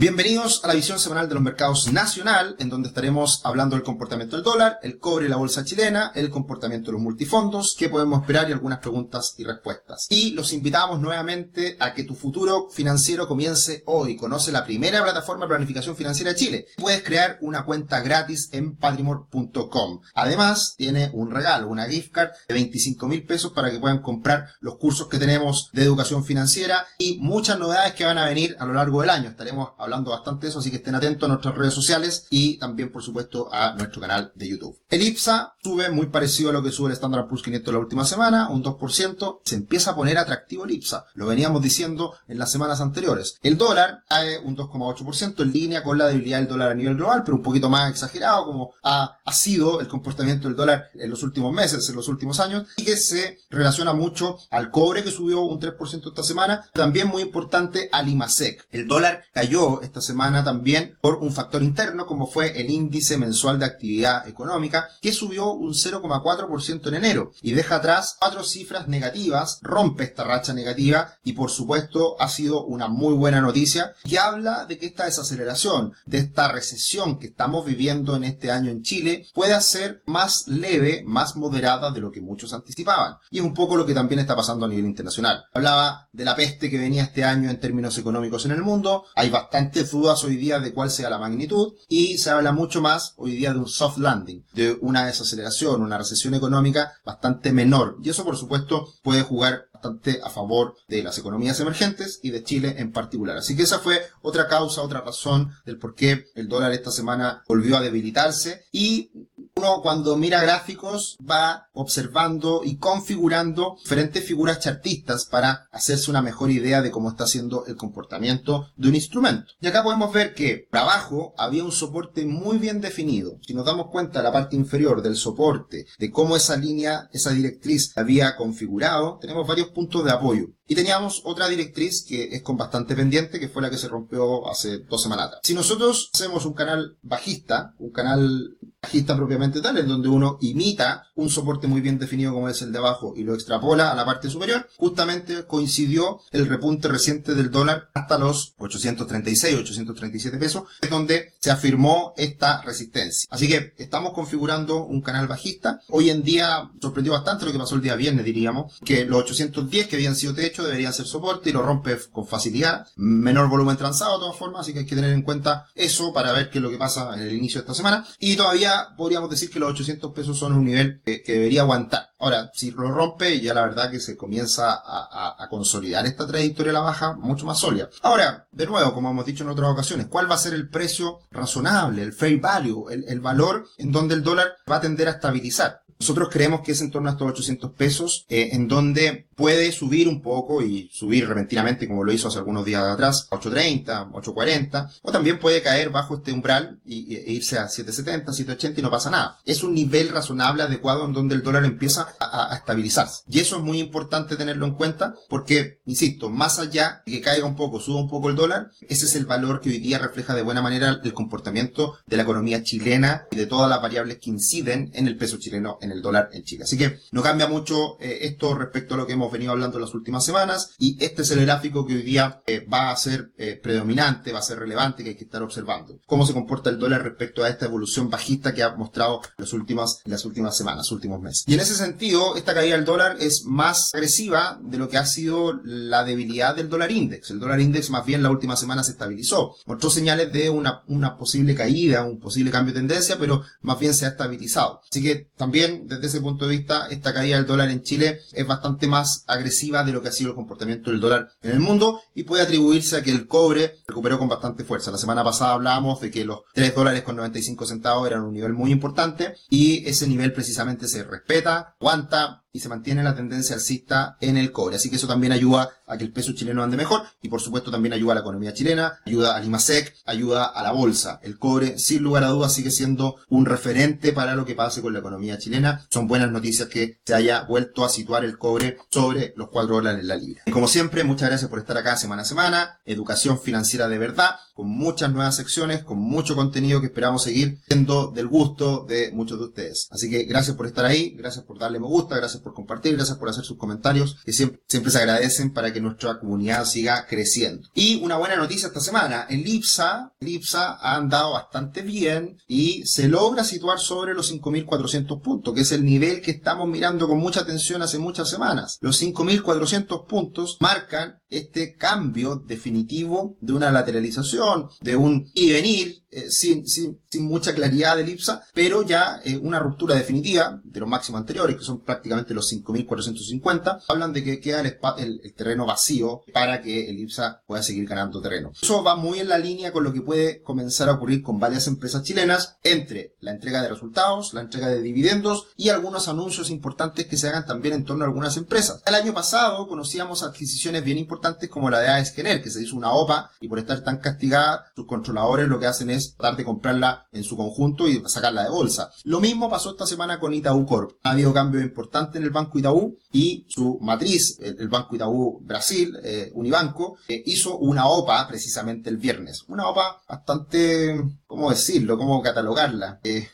Bienvenidos a la visión semanal de los mercados nacional, en donde estaremos hablando del comportamiento del dólar, el cobre y la bolsa chilena, el comportamiento de los multifondos, qué podemos esperar y algunas preguntas y respuestas. Y los invitamos nuevamente a que tu futuro financiero comience hoy. Conoce la primera plataforma de planificación financiera de Chile. Puedes crear una cuenta gratis en patrimor.com. Además, tiene un regalo, una gift card de 25 mil pesos para que puedan comprar los cursos que tenemos de educación financiera y muchas novedades que van a venir a lo largo del año. Estaremos hablando bastante de eso, así que estén atentos a nuestras redes sociales y también, por supuesto, a nuestro canal de YouTube. El IPSA sube muy parecido a lo que sube el Standard Poor's 500 la última semana, un 2%. Se empieza a poner atractivo el IPSA. Lo veníamos diciendo en las semanas anteriores. El dólar cae un 2,8% en línea con la debilidad del dólar a nivel global, pero un poquito más exagerado como ha, ha sido el comportamiento del dólar en los últimos meses, en los últimos años, y que se relaciona mucho al cobre que subió un 3% esta semana. También muy importante al IMASEC. El dólar cayó esta semana también por un factor interno como fue el índice mensual de actividad económica que subió un 0,4% en enero y deja atrás cuatro cifras negativas, rompe esta racha negativa y por supuesto ha sido una muy buena noticia que habla de que esta desaceleración, de esta recesión que estamos viviendo en este año en Chile puede ser más leve, más moderada de lo que muchos anticipaban. Y es un poco lo que también está pasando a nivel internacional. Hablaba de la peste que venía este año en términos económicos en el mundo, hay bastante dudas hoy día de cuál sea la magnitud y se habla mucho más hoy día de un soft landing, de una desaceleración, una recesión económica bastante menor. Y eso por supuesto puede jugar bastante a favor de las economías emergentes y de Chile en particular. Así que esa fue otra causa, otra razón del por qué el dólar esta semana volvió a debilitarse y uno cuando mira gráficos va observando y configurando diferentes figuras chartistas para hacerse una mejor idea de cómo está siendo el comportamiento de un instrumento. Y acá podemos ver que por abajo había un soporte muy bien definido. Si nos damos cuenta de la parte inferior del soporte, de cómo esa línea, esa directriz había configurado, tenemos varios puntos de apoyo. Y teníamos otra directriz que es con bastante pendiente, que fue la que se rompió hace dos semanas. Si nosotros hacemos un canal bajista, un canal bajista propiamente tal, en donde uno imita un soporte muy bien definido como es el de abajo y lo extrapola a la parte superior, justamente coincidió el repunte reciente del dólar hasta los 836, 837 pesos, es donde se afirmó esta resistencia. Así que estamos configurando un canal bajista. Hoy en día sorprendió bastante lo que pasó el día viernes, diríamos, que los 810 que habían sido techo deberían ser soporte y lo rompe con facilidad. Menor volumen transado de todas formas, así que hay que tener en cuenta eso para ver qué es lo que pasa en el inicio de esta semana. Y todavía podríamos decir que los 800 pesos son un nivel que, debería aguantar. Ahora, si lo rompe, ya la verdad que se comienza a, consolidar esta trayectoria a la baja mucho más sólida. Ahora, de nuevo, como hemos dicho en otras ocasiones, ¿cuál va a ser el precio razonable, el fair value, el, el valor en donde el dólar va a tender a estabilizar? Nosotros creemos que es en torno a estos 800 pesos, eh, en donde puede subir un poco y subir repentinamente como lo hizo hace algunos días atrás, a 830, 840, o también puede caer bajo este umbral y, e irse a 770, 780 y no pasa nada. Es un nivel razonable, adecuado, en donde el dólar empieza a, estabilizarse. Y eso es muy importante tenerlo en cuenta porque, insisto, más allá de que caiga un poco, suba un poco el dólar, ese es el valor que hoy día refleja de buena manera el comportamiento de la economía chilena y de todas las variables que inciden en el peso chileno en el dólar en Chile. Así que no cambia mucho eh, esto respecto a lo que hemos venido hablando en las últimas semanas y este es el gráfico que hoy día eh, va a ser eh, predominante, va a ser relevante, que hay que estar observando. Cómo se comporta el dólar respecto a esta evolución bajista que ha mostrado las últimas, las últimas semanas, últimos meses. Y en ese sentido, esta caída del dólar es más agresiva de lo que ha sido la debilidad del dólar index. El dólar index más bien la última semana se estabilizó. Mostró señales de una, una posible caída, un posible cambio de tendencia, pero más bien se ha estabilizado. Así que también desde ese punto de vista, esta caída del dólar en Chile es bastante más agresiva de lo que ha sido el comportamiento del dólar en el mundo y puede atribuirse a que el cobre recuperó con bastante fuerza. La semana pasada hablábamos de que los 3 dólares con 95 centavos eran un nivel muy importante y ese nivel precisamente se respeta, aguanta, se mantiene la tendencia alcista en el cobre. Así que eso también ayuda a que el peso chileno ande mejor y por supuesto también ayuda a la economía chilena, ayuda al IMASEC, ayuda a la bolsa. El cobre, sin lugar a dudas, sigue siendo un referente para lo que pase con la economía chilena. Son buenas noticias que se haya vuelto a situar el cobre sobre los 4 dólares en la libra. Y como siempre, muchas gracias por estar acá semana a semana. Educación financiera de verdad, con muchas nuevas secciones, con mucho contenido que esperamos seguir siendo del gusto de muchos de ustedes. Así que gracias por estar ahí, gracias por darle me gusta, gracias por por compartir, gracias por hacer sus comentarios, que siempre, se agradecen para que nuestra comunidad siga creciendo. Y una buena noticia esta semana, el IPSA, el IPSA ha andado bastante bien y se logra situar sobre los 5.400 puntos, que es el nivel que estamos mirando con mucha atención hace muchas semanas. Los 5.400 puntos marcan este cambio definitivo de una lateralización, de un y venir, eh, sin, sin, sin, mucha claridad del IPSA, pero ya eh, una ruptura definitiva de los máximos anteriores, que son prácticamente los 5.450, hablan de que queda el, el, terreno vacío para que el IPSA pueda seguir ganando terreno. Eso va muy en la línea con lo que puede comenzar a ocurrir con varias empresas chilenas, entre la entrega de resultados, la entrega de dividendos y algunos anuncios importantes que se hagan también en torno a algunas empresas. El año pasado conocíamos adquisiciones bien importantes como la de AESGener, que se hizo una OPA y por estar tan castigada, sus controladores lo que hacen es tratar de comprarla en su conjunto y sacarla de bolsa. Lo mismo pasó esta semana con Itaú Corp. Ha habido cambios importantes en el Banco Itaú y su matriz, el, Banco Itaú Brasil, eh, Unibanco, eh, hizo una OPA precisamente el viernes. Una OPA bastante, ¿cómo decirlo? ¿Cómo catalogarla? Eh,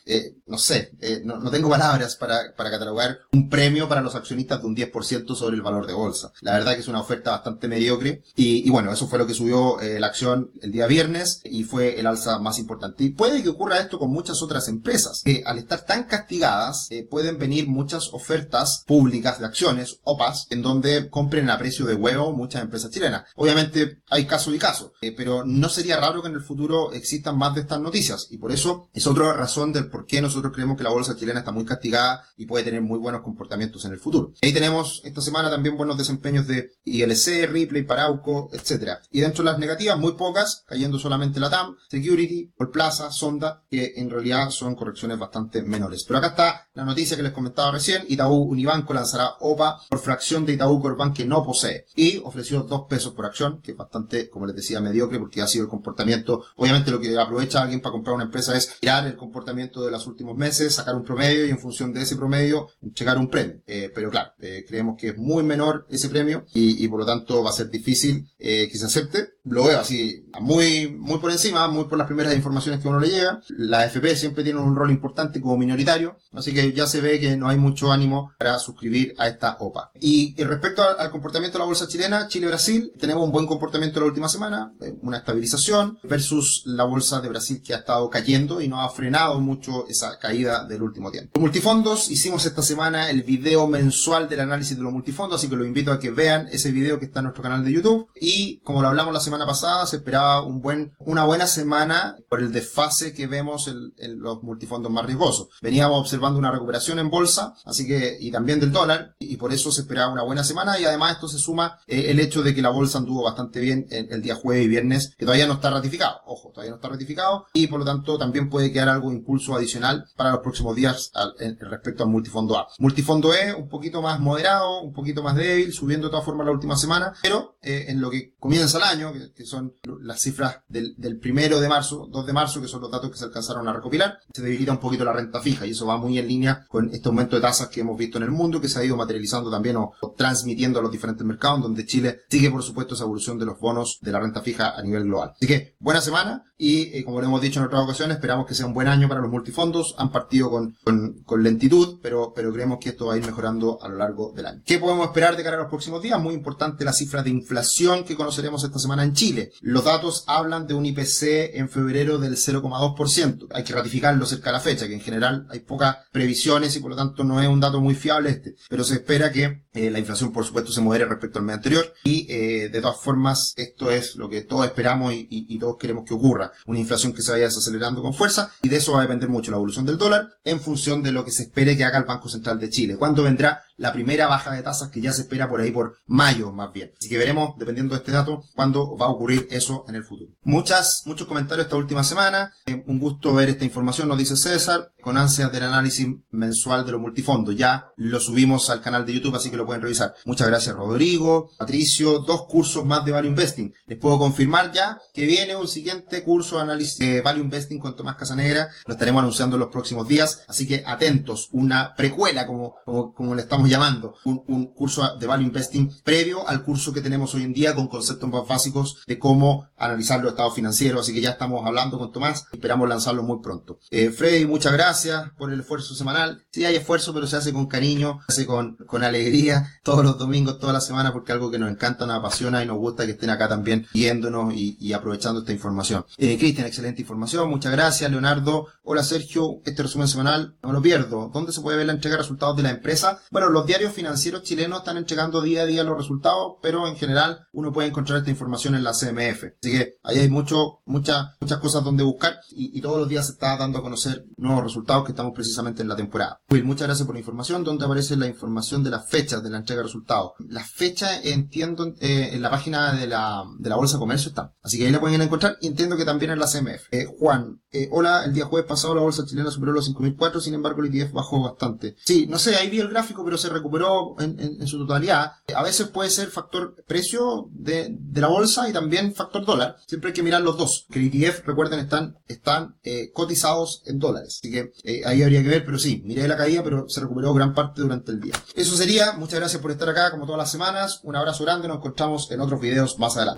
no sé, no, no, tengo palabras para, para catalogar un premio para los accionistas de un 10% sobre el valor de bolsa. La verdad que es una oferta bastante mediocre y, bueno, eso fue lo que subió la acción el día viernes y fue el alza más importante. Y puede que ocurra esto con muchas otras empresas, que al estar tan castigadas, eh, pueden venir muchas ofertas públicas de acciones, OPAs, en donde compren a precio de huevo muchas empresas chilenas. Obviamente hay caso y caso, eh, pero no sería raro que en el futuro existan más de estas noticias. Y por eso es otra razón del por qué nosotros creemos que la bolsa chilena está muy castigada y puede tener muy buenos comportamientos en el futuro. Ahí tenemos esta semana también buenos desempeños de ILC, Ripley, Parauco, etc. Y dentro de las negativas, muy pocas, cayendo solamente la TAM, Security, por Plaza, Sonda, que en realidad son correcciones bastante menores. Pero acá está la noticia que les comentaba recién, Itaú Unibanco lanzará OPA por fracción de Itaú Corbank que no posee y ofreció 2 pesos por acción, que es bastante, como les decía, mediocre porque ha sido el comportamiento. Obviamente lo que aprovecha alguien para comprar una empresa es mirar el comportamiento de los últimos meses, sacar un promedio y en función de ese promedio llegar un premio. Eh, pero claro, eh, creemos que es muy menor ese premio y, y, por lo tanto va a ser difícil eh, que se acepte. Lo veo así, muy, muy por encima, muy por las primeras informaciones que uno le llega. La FP siempre tiene un rol importante como minoritario, así que ya se ve que no hay mucho ánimo para suscribir a esta OPA. Y, respecto al, comportamiento de la bolsa chilena, Chile-Brasil, tenemos un buen comportamiento la última semana, eh, una estabilización versus la bolsa de Brasil que ha estado cayendo y no ha frenado mucho esa caída del último tiempo. Los multifondos, hicimos esta semana el video mensual del análisis de los multifondos, así que los invito a que vean ese video que está en nuestro canal de YouTube. Y como lo hablamos la semana pasada, se esperaba un buen, una buena semana por el desfase que vemos en, los multifondos más riesgosos. Veníamos observando una recuperación en bolsa, así que, y también del dólar, y por eso se esperaba una buena semana, y además esto se suma eh, el hecho de que la bolsa anduvo bastante bien el, el, día jueves y viernes, que todavía no está ratificado, ojo, todavía no está ratificado, y por lo tanto también puede quedar algo impulso adicional para los próximos días respecto al multifondo A. Multifondo E, un poquito más moderado, un poquito más débil, subiendo de todas formas la última semana, pero eh, en lo que comienza el año, que, son las cifras del, del primero de marzo, 2 de marzo, que son los datos que se alcanzaron a recopilar, se debilita un poquito la renta fija y eso va muy en línea con este aumento de tasas que hemos visto en el mundo, que se ha ido materializando también o, transmitiendo a los diferentes mercados, donde Chile sigue, por supuesto, esa evolución de los bonos de la renta fija a nivel global. Así que, buena semana y, eh, como lo hemos dicho en otras ocasiones, esperamos que sea un buen año para los multifondos. Han partido con, con, con, lentitud, pero, pero creemos que esto va a ir mejorando a lo largo del año. ¿Qué podemos esperar de cara a los próximos días? Muy importante la cifra de inflación que conoceremos esta semana en Chile. Los datos hablan de un IPC en febrero del 0,2%. Hay que ratificarlo cerca de la fecha, que en general hay pocas previsiones y por lo tanto no es un dato muy fiable este. Pero se espera que eh, la inflación, por supuesto, se modere respecto al mes anterior y eh, de todas formas esto es lo que todos esperamos y, y, todos queremos que ocurra. Una inflación que se vaya desacelerando con fuerza y de eso va a depender mucho la evolución del dólar en función de lo que se espere que haga el Banco Central de Chile. ¿Cuándo vendrá la primera baja de tasas que ya se espera por ahí por mayo más bien? Así que veremos, dependiendo de este dato, cuándo va a ocurrir eso en el futuro. Muchas, muchos comentarios esta última semana. Eh, un gusto ver esta información, nos dice César, con ansias del análisis mensual de los multifondos. Ya lo subimos al canal de YouTube, así que lo pueden revisar. Muchas gracias Rodrigo, Patricio, dos cursos más de Value Investing. Les puedo confirmar ya que viene un siguiente curso de análisis de Value Investing con Tomás Casanegra. Lo estaremos anunciando en los próximos días, así que atentos. Una precuela, como, como, como le estamos llamando, un, un, curso de Value Investing previo al curso que tenemos hoy en día con conceptos más básicos de cómo analizar los estados financieros, así que ya estamos hablando con Tomás, esperamos lanzarlo muy pronto. Eh, Freddy, muchas gracias por el esfuerzo semanal. Sí hay esfuerzo, pero se hace con cariño, se hace con, con alegría, todos los domingos, toda la semana, porque algo que nos encanta, nos apasiona y nos gusta que estén acá también viéndonos y, aprovechando esta información. Eh, Cristian, excelente información, muchas gracias. Leonardo, hola Sergio, este resumen semanal, no lo pierdo. ¿Dónde se puede ver la entrega de resultados de la empresa? Bueno, los diarios financieros chilenos están entregando día a día los resultados, pero en general uno puede encontrar esta información en la CMF. Así que ahí hay mucho, muchas, muchas cosas donde buscar y, todos los días se está dando a conocer nuevos resultados que estamos precisamente en la temporada. Muchas gracias por la información. ¿Dónde aparece la información de las fechas de la entrega de resultados? Las fechas, entiendo, eh, en la página de la, de la Bolsa de Comercio están. Así que ahí la pueden encontrar y entiendo que también en la CMF. Eh, Juan, eh, hola, el día jueves pasado la Bolsa chilena superó los 5.004, sin embargo el ETF bajó bastante. Sí, no sé, ahí vi el gráfico, pero se recuperó en, su totalidad. A veces puede ser factor precio de, la bolsa y también factor dólar. Siempre hay que mirar los dos. Que el ETF, recuerden, están, están eh, cotizados en dólares. Así que eh, ahí habría que ver, pero sí, miré la caída, pero se recuperó gran parte durante el día. Eso sería. Muchas gracias por estar acá, como todas las semanas. Un abrazo grande. Nos encontramos en otros videos más adelante.